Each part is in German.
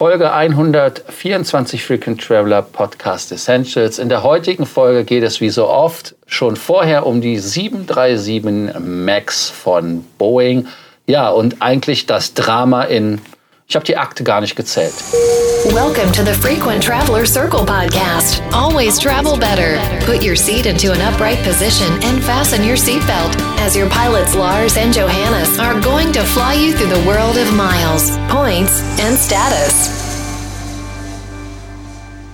Folge 124 Frequent Traveler Podcast Essentials. In der heutigen Folge geht es wie so oft schon vorher um die 737 MAX von Boeing. Ja, und eigentlich das Drama in ich habe die Akte gar nicht gezählt. Welcome to the Frequent Traveler Circle podcast. Always travel better. Put your seat into an upright position and fasten your seatbelt as your pilots Lars and Johannes are going to fly you through the world of miles, points and status.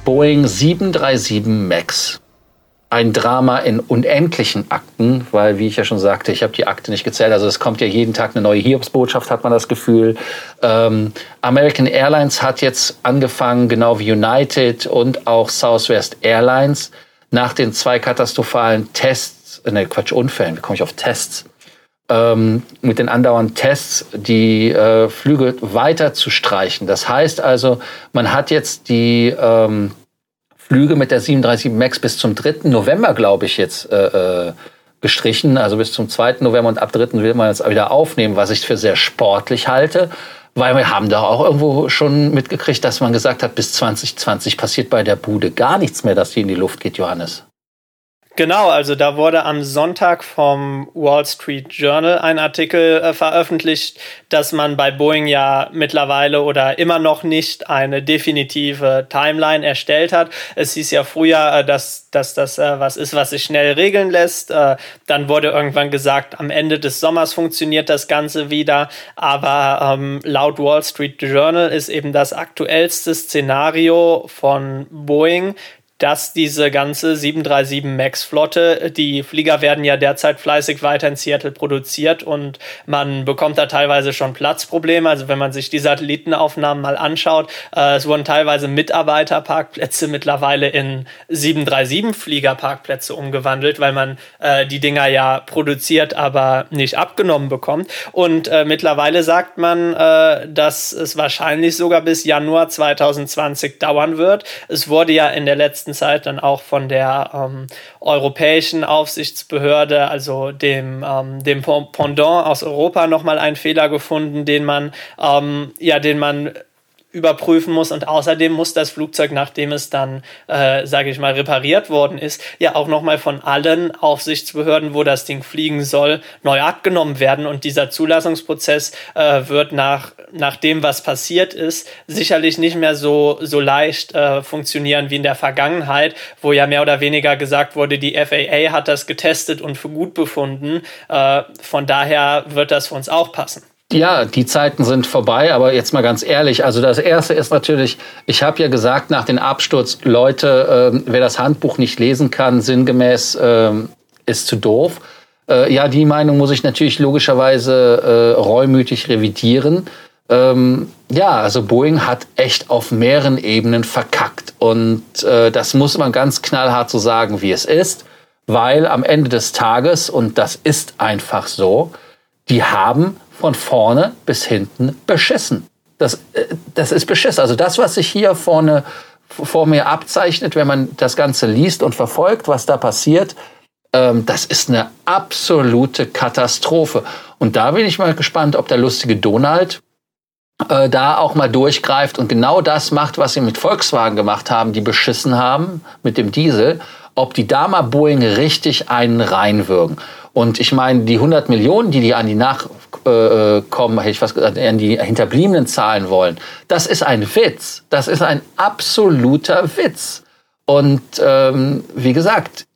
Boeing 737 MAX ein Drama in unendlichen Akten, weil, wie ich ja schon sagte, ich habe die Akte nicht gezählt. Also es kommt ja jeden Tag eine neue Hiobsbotschaft, hat man das Gefühl. Ähm, American Airlines hat jetzt angefangen, genau wie United und auch Southwest Airlines, nach den zwei katastrophalen Tests, ne Quatsch, Unfällen, wie komme ich auf Tests? Ähm, mit den andauernden Tests die äh, Flüge weiter zu streichen. Das heißt also, man hat jetzt die ähm, Flüge mit der 737 MAX bis zum 3. November, glaube ich, jetzt äh, äh, gestrichen. Also bis zum 2. November und ab 3. will man jetzt wieder aufnehmen, was ich für sehr sportlich halte. Weil wir haben da auch irgendwo schon mitgekriegt, dass man gesagt hat, bis 2020 passiert bei der Bude gar nichts mehr, dass die in die Luft geht, Johannes. Genau, also da wurde am Sonntag vom Wall Street Journal ein Artikel äh, veröffentlicht, dass man bei Boeing ja mittlerweile oder immer noch nicht eine definitive Timeline erstellt hat. Es hieß ja früher, äh, dass, dass das äh, was ist, was sich schnell regeln lässt. Äh, dann wurde irgendwann gesagt, am Ende des Sommers funktioniert das Ganze wieder. Aber ähm, laut Wall Street Journal ist eben das aktuellste Szenario von Boeing, dass diese ganze 737 MAX-Flotte, die Flieger werden ja derzeit fleißig weiter in Seattle produziert und man bekommt da teilweise schon Platzprobleme. Also wenn man sich die Satellitenaufnahmen mal anschaut, äh, es wurden teilweise Mitarbeiterparkplätze mittlerweile in 737-Fliegerparkplätze umgewandelt, weil man äh, die Dinger ja produziert, aber nicht abgenommen bekommt. Und äh, mittlerweile sagt man, äh, dass es wahrscheinlich sogar bis Januar 2020 dauern wird. Es wurde ja in der letzten letzten Zeit dann auch von der ähm, europäischen Aufsichtsbehörde, also dem, ähm, dem Pendant aus Europa, nochmal einen Fehler gefunden, den man, ähm, ja, den man überprüfen muss und außerdem muss das Flugzeug, nachdem es dann, äh, sage ich mal, repariert worden ist, ja auch nochmal von allen Aufsichtsbehörden, wo das Ding fliegen soll, neu abgenommen werden und dieser Zulassungsprozess äh, wird nach, nach dem, was passiert ist, sicherlich nicht mehr so, so leicht äh, funktionieren wie in der Vergangenheit, wo ja mehr oder weniger gesagt wurde, die FAA hat das getestet und für gut befunden. Äh, von daher wird das für uns auch passen. Ja, die Zeiten sind vorbei, aber jetzt mal ganz ehrlich, also das Erste ist natürlich, ich habe ja gesagt nach dem Absturz, Leute, äh, wer das Handbuch nicht lesen kann, sinngemäß äh, ist zu doof. Äh, ja, die Meinung muss ich natürlich logischerweise äh, reumütig revidieren. Ähm, ja, also Boeing hat echt auf mehreren Ebenen verkackt und äh, das muss man ganz knallhart so sagen, wie es ist, weil am Ende des Tages, und das ist einfach so, die haben von vorne bis hinten beschissen. Das, äh, das ist beschissen. Also das, was sich hier vorne vor mir abzeichnet, wenn man das Ganze liest und verfolgt, was da passiert, ähm, das ist eine absolute Katastrophe. Und da bin ich mal gespannt, ob der lustige Donald äh, da auch mal durchgreift und genau das macht, was sie mit Volkswagen gemacht haben, die beschissen haben mit dem Diesel, ob die da mal Boeing richtig einen reinwürgen. Und ich meine, die 100 Millionen, die die an die Nachkommen, äh, hätte ich fast gesagt, an die Hinterbliebenen zahlen wollen, das ist ein Witz. Das ist ein absoluter Witz. Und ähm, wie gesagt,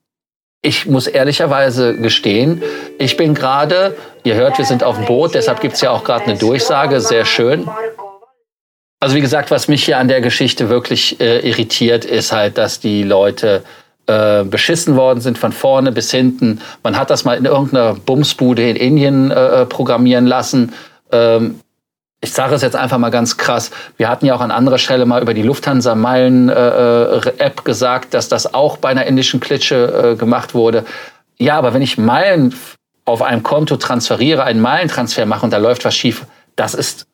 ich muss ehrlicherweise gestehen, ich bin gerade, ihr hört, wir sind auf dem Boot, deshalb gibt es ja auch gerade eine Durchsage, sehr schön. Also wie gesagt, was mich hier an der Geschichte wirklich äh, irritiert, ist halt, dass die Leute äh, beschissen worden sind von vorne bis hinten. Man hat das mal in irgendeiner Bumsbude in Indien äh, äh, programmieren lassen. Ähm, ich sage es jetzt einfach mal ganz krass. Wir hatten ja auch an anderer Stelle mal über die Lufthansa-Meilen-App äh, äh gesagt, dass das auch bei einer indischen Klitsche gemacht wurde. Ja, aber wenn ich Meilen auf einem Konto transferiere, einen Meilentransfer mache und da läuft was schief, das ist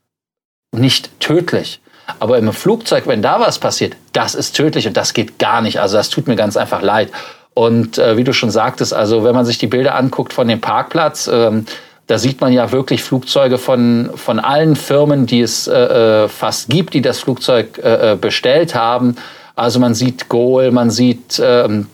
nicht tödlich. Aber im Flugzeug, wenn da was passiert, das ist tödlich und das geht gar nicht. Also das tut mir ganz einfach leid. Und äh, wie du schon sagtest, also wenn man sich die Bilder anguckt von dem Parkplatz, ähm, Da sieht man ja wirklich Flugzeuge von, von allen Firmen, die es äh, äh fast gibt, die das Flugzeug äh, äh, bestellt haben. Also man sieht Goal, man sieht, ähm,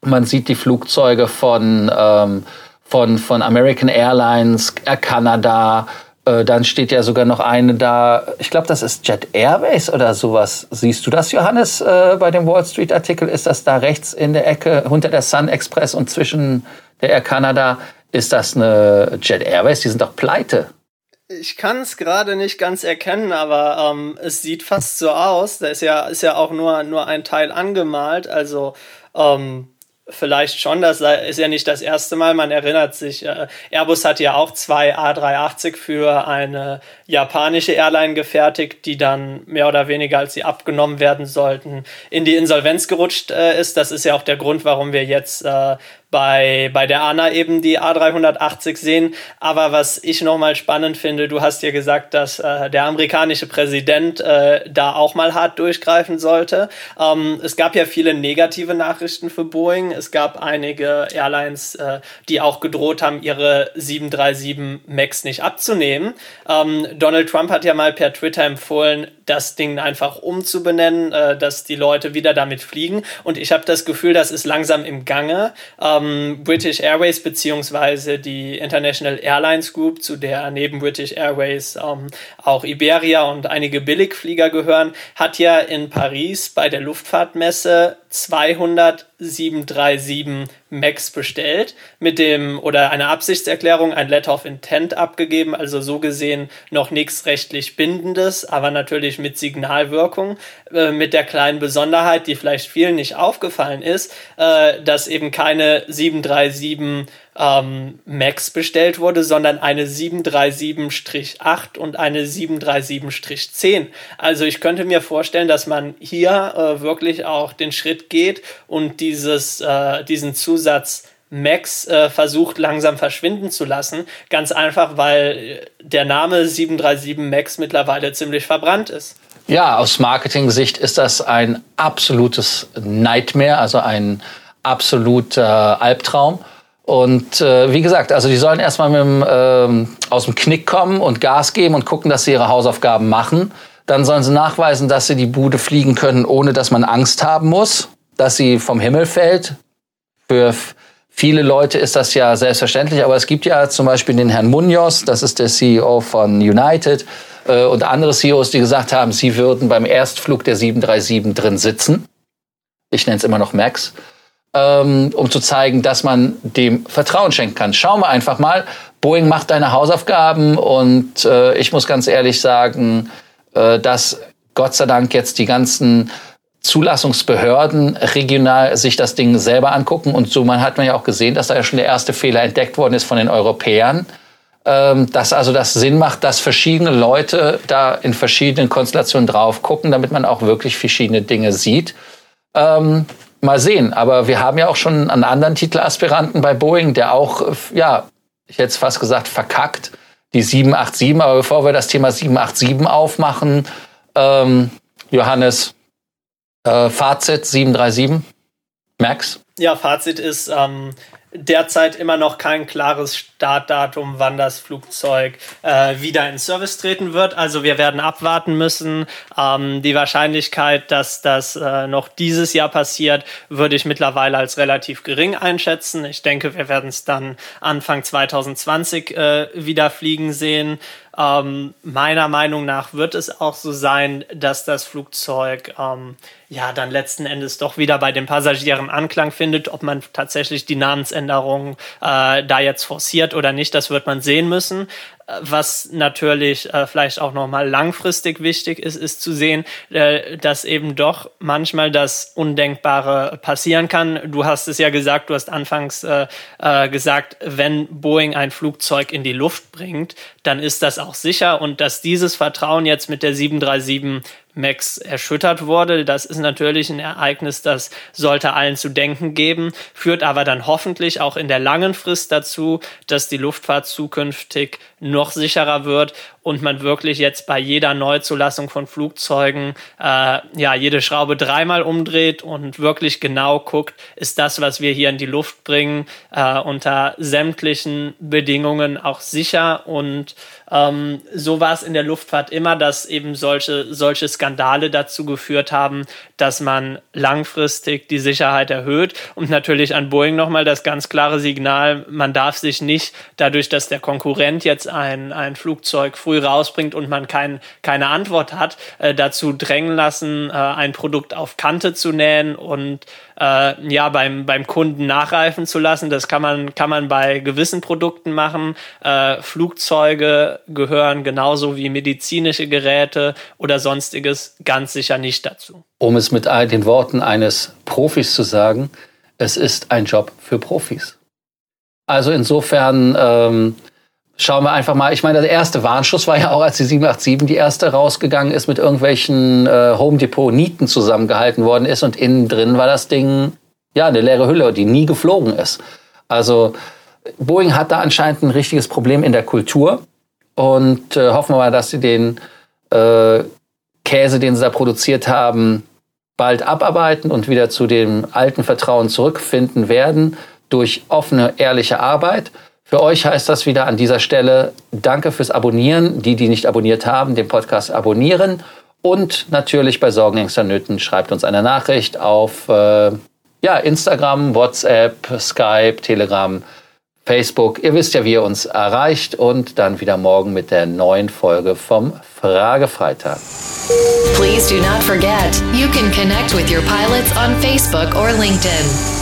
man sieht die Flugzeuge von, ähm, von, von American Airlines, Air Canada, dann steht ja sogar noch eine da, ich glaube, das ist Jet Airways oder sowas. Siehst du das, Johannes, äh, bei dem Wall Street Artikel? Ist das da rechts in der Ecke unter der Sun Express und zwischen der Air Canada? Ist das eine Jet Airways? Die sind doch pleite. Ich kann es gerade nicht ganz erkennen, aber ähm, es sieht fast so aus. Da ist ja, ist ja auch nur, nur ein Teil angemalt. Also ähm, vielleicht schon, das ist ja nicht das erste Mal. Man erinnert sich, äh, Airbus hat ja auch zwei A380 für eine japanische Airline gefertigt, die dann mehr oder weniger, als sie abgenommen werden sollten, in die Insolvenz gerutscht äh, ist. Das ist ja auch der Grund, warum wir jetzt äh, bei, bei der ANA eben die A380 sehen. Aber was ich nochmal spannend finde, du hast ja gesagt, dass äh, der amerikanische Präsident äh, da auch mal hart durchgreifen sollte. Ähm, es gab ja viele negative Nachrichten für Boeing. Es gab einige Airlines, äh, die auch gedroht haben, ihre 737 MAX nicht abzunehmen. Ähm, Donald Trump hat ja mal per Twitter empfohlen, das Ding einfach umzubenennen, äh, dass die Leute wieder damit fliegen. Und ich habe das Gefühl, das ist langsam im Gange. Ähm, British Airways beziehungsweise die International Airlines Group, zu der neben British Airways ähm, auch Iberia und einige Billigflieger gehören, hat ja in Paris bei der Luftfahrtmesse 200 737 Max bestellt mit dem oder eine Absichtserklärung, ein Letter of Intent abgegeben, also so gesehen noch nichts rechtlich bindendes, aber natürlich mit Signalwirkung, äh, mit der kleinen Besonderheit, die vielleicht vielen nicht aufgefallen ist, äh, dass eben keine 737 ähm, Max bestellt wurde, sondern eine 737-8 und eine 737-10. Also ich könnte mir vorstellen, dass man hier äh, wirklich auch den Schritt geht und dieses, äh, diesen Zusatz Max äh, versucht langsam verschwinden zu lassen. Ganz einfach, weil der Name 737 Max mittlerweile ziemlich verbrannt ist. Ja, aus Marketing-Sicht ist das ein absolutes Nightmare, also ein absoluter Albtraum. Und äh, wie gesagt, also die sollen erstmal mit dem, ähm, aus dem Knick kommen und Gas geben und gucken, dass sie ihre Hausaufgaben machen. Dann sollen sie nachweisen, dass sie die Bude fliegen können, ohne dass man Angst haben muss, dass sie vom Himmel fällt. Für viele Leute ist das ja selbstverständlich, aber es gibt ja zum Beispiel den Herrn Munoz, das ist der CEO von United, äh, und andere CEOs, die gesagt haben, sie würden beim Erstflug der 737 drin sitzen. Ich nenne es immer noch Max ähm, um zu zeigen, dass man dem Vertrauen schenken kann. Schauen wir einfach mal. Boeing macht deine Hausaufgaben und äh, ich muss ganz ehrlich sagen, äh, dass Gott sei Dank jetzt die ganzen Zulassungsbehörden regional sich das Ding selber angucken. Und so man hat man ja auch gesehen, dass da ja schon der erste Fehler entdeckt worden ist von den Europäern. Ähm, dass also das Sinn macht, dass verschiedene Leute da in verschiedenen Konstellationen drauf gucken, damit man auch wirklich verschiedene Dinge sieht. Ähm, mal sehen. Aber wir haben ja auch schon einen anderen Titelaspiranten bei Boeing, der auch, ja, ich hätte es fast gesagt, verkackt. Die 787. Aber bevor wir das Thema 787 aufmachen, ähm, Johannes, äh, Fazit 737, Max? Ja, Fazit ist, ähm, derzeit immer noch kein klares Startdatum, wann das Flugzeug äh, wieder in Service treten wird. Also wir werden abwarten müssen. Ähm, die Wahrscheinlichkeit, dass das äh, noch dieses Jahr passiert, würde ich mittlerweile als relativ gering einschätzen. Ich denke, wir werden es dann Anfang 2020 äh, wieder fliegen sehen. Ähm, meiner Meinung nach wird es auch so sein, dass das Flugzeug ähm, ja dann letzten Endes doch wieder bei den Passagieren Anklang findet. Ob man tatsächlich die Namensänderung äh, da jetzt forciert oder nicht, das wird man sehen müssen. Was natürlich äh, vielleicht auch nochmal langfristig wichtig ist, ist zu sehen, äh, dass eben doch manchmal das Undenkbare passieren kann. Du hast es ja gesagt, du hast anfangs äh, äh, gesagt, wenn Boeing ein Flugzeug in die Luft bringt, dann ist das auch sicher und dass dieses Vertrauen jetzt mit der 737 Max erschüttert wurde. Das ist natürlich ein Ereignis, das sollte allen zu denken geben, führt aber dann hoffentlich auch in der langen Frist dazu, dass die Luftfahrt zukünftig noch sicherer wird und man wirklich jetzt bei jeder Neuzulassung von Flugzeugen äh, ja jede Schraube dreimal umdreht und wirklich genau guckt, ist das, was wir hier in die Luft bringen, äh, unter sämtlichen Bedingungen auch sicher. Und ähm, so war es in der Luftfahrt immer, dass eben solche, solche Skandale dazu geführt haben, dass man langfristig die Sicherheit erhöht. Und natürlich an Boeing nochmal das ganz klare Signal, man darf sich nicht dadurch, dass der Konkurrent jetzt ein, ein Flugzeug früh rausbringt und man kein, keine Antwort hat, äh, dazu drängen lassen, äh, ein Produkt auf Kante zu nähen und äh, ja beim, beim Kunden nachreifen zu lassen. Das kann man, kann man bei gewissen Produkten machen. Äh, Flugzeuge gehören genauso wie medizinische Geräte oder sonstiges ganz sicher nicht dazu. Um es mit den Worten eines Profis zu sagen, es ist ein Job für Profis. Also insofern ähm, schauen wir einfach mal. Ich meine, der erste Warnschuss war ja auch, als die 787 die erste rausgegangen ist, mit irgendwelchen äh, Home Depot Nieten zusammengehalten worden ist und innen drin war das Ding ja eine leere Hülle, die nie geflogen ist. Also Boeing hat da anscheinend ein richtiges Problem in der Kultur und äh, hoffen wir mal, dass sie den äh, Käse, den sie da produziert haben, bald abarbeiten und wieder zu dem alten Vertrauen zurückfinden werden durch offene, ehrliche Arbeit. Für euch heißt das wieder an dieser Stelle Danke fürs Abonnieren. Die, die nicht abonniert haben, den Podcast abonnieren. Und natürlich bei Sorgen, Ängsten, Nöten schreibt uns eine Nachricht auf äh, ja, Instagram, WhatsApp, Skype, Telegram, Facebook. Ihr wisst ja, wie ihr uns erreicht. Und dann wieder morgen mit der neuen Folge vom Fragefreitag. Please do not forget, you can connect with your pilots on Facebook or LinkedIn.